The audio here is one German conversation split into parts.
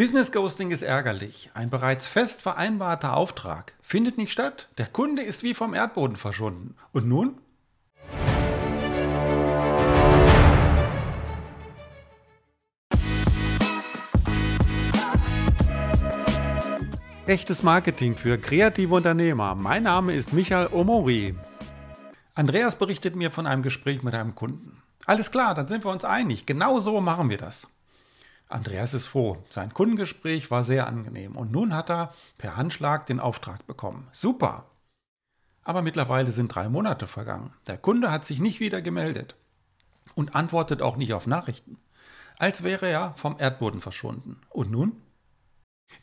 Business Ghosting ist ärgerlich. Ein bereits fest vereinbarter Auftrag findet nicht statt. Der Kunde ist wie vom Erdboden verschwunden. Und nun? Echtes Marketing für kreative Unternehmer. Mein Name ist Michael Omori. Andreas berichtet mir von einem Gespräch mit einem Kunden. Alles klar, dann sind wir uns einig. Genau so machen wir das. Andreas ist froh. Sein Kundengespräch war sehr angenehm und nun hat er per Handschlag den Auftrag bekommen. Super! Aber mittlerweile sind drei Monate vergangen. Der Kunde hat sich nicht wieder gemeldet und antwortet auch nicht auf Nachrichten. Als wäre er vom Erdboden verschwunden. Und nun?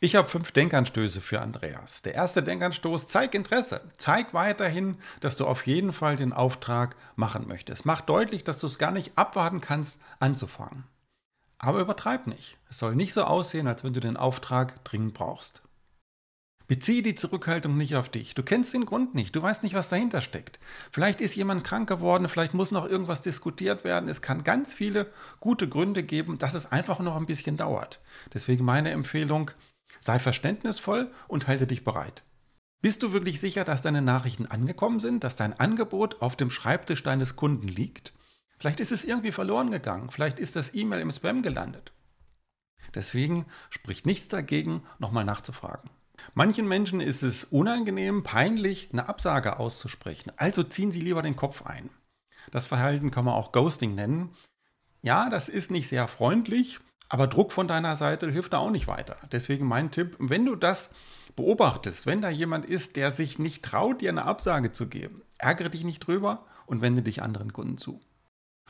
Ich habe fünf Denkanstöße für Andreas. Der erste Denkanstoß, zeig Interesse. Zeig weiterhin, dass du auf jeden Fall den Auftrag machen möchtest. Mach deutlich, dass du es gar nicht abwarten kannst, anzufangen. Aber übertreib nicht. Es soll nicht so aussehen, als wenn du den Auftrag dringend brauchst. Beziehe die Zurückhaltung nicht auf dich. Du kennst den Grund nicht. Du weißt nicht, was dahinter steckt. Vielleicht ist jemand krank geworden, vielleicht muss noch irgendwas diskutiert werden. Es kann ganz viele gute Gründe geben, dass es einfach noch ein bisschen dauert. Deswegen meine Empfehlung, sei verständnisvoll und halte dich bereit. Bist du wirklich sicher, dass deine Nachrichten angekommen sind, dass dein Angebot auf dem Schreibtisch deines Kunden liegt? Vielleicht ist es irgendwie verloren gegangen. Vielleicht ist das E-Mail im Spam gelandet. Deswegen spricht nichts dagegen, nochmal nachzufragen. Manchen Menschen ist es unangenehm, peinlich, eine Absage auszusprechen. Also ziehen sie lieber den Kopf ein. Das Verhalten kann man auch Ghosting nennen. Ja, das ist nicht sehr freundlich, aber Druck von deiner Seite hilft da auch nicht weiter. Deswegen mein Tipp, wenn du das beobachtest, wenn da jemand ist, der sich nicht traut, dir eine Absage zu geben, ärgere dich nicht drüber und wende dich anderen Kunden zu.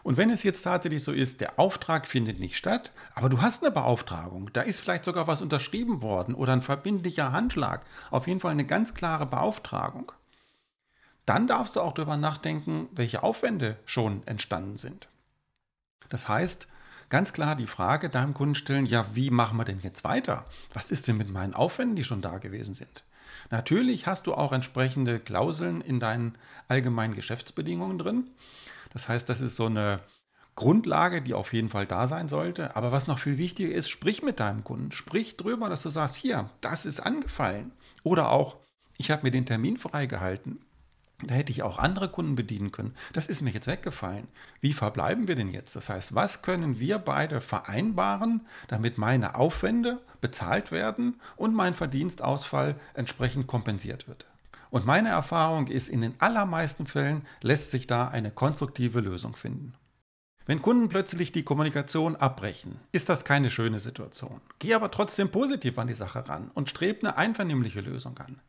Und wenn es jetzt tatsächlich so ist, der Auftrag findet nicht statt, aber du hast eine Beauftragung, da ist vielleicht sogar was unterschrieben worden oder ein verbindlicher Handschlag, auf jeden Fall eine ganz klare Beauftragung, dann darfst du auch darüber nachdenken, welche Aufwände schon entstanden sind. Das heißt, ganz klar die Frage deinem Kunden stellen, ja, wie machen wir denn jetzt weiter? Was ist denn mit meinen Aufwänden, die schon da gewesen sind? Natürlich hast du auch entsprechende Klauseln in deinen allgemeinen Geschäftsbedingungen drin. Das heißt, das ist so eine Grundlage, die auf jeden Fall da sein sollte. Aber was noch viel wichtiger ist, sprich mit deinem Kunden. Sprich drüber, dass du sagst, hier, das ist angefallen. Oder auch, ich habe mir den Termin freigehalten. Da hätte ich auch andere Kunden bedienen können. Das ist mir jetzt weggefallen. Wie verbleiben wir denn jetzt? Das heißt, was können wir beide vereinbaren, damit meine Aufwände bezahlt werden und mein Verdienstausfall entsprechend kompensiert wird? Und meine Erfahrung ist, in den allermeisten Fällen lässt sich da eine konstruktive Lösung finden. Wenn Kunden plötzlich die Kommunikation abbrechen, ist das keine schöne Situation. Geh aber trotzdem positiv an die Sache ran und streb eine einvernehmliche Lösung an.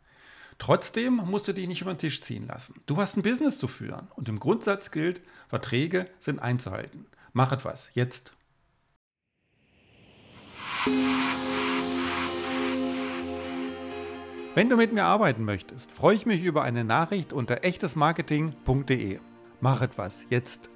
Trotzdem musst du dich nicht über den Tisch ziehen lassen. Du hast ein Business zu führen und im Grundsatz gilt, Verträge sind einzuhalten. Mach etwas, jetzt. Wenn du mit mir arbeiten möchtest, freue ich mich über eine Nachricht unter echtesmarketing.de. Mach etwas jetzt.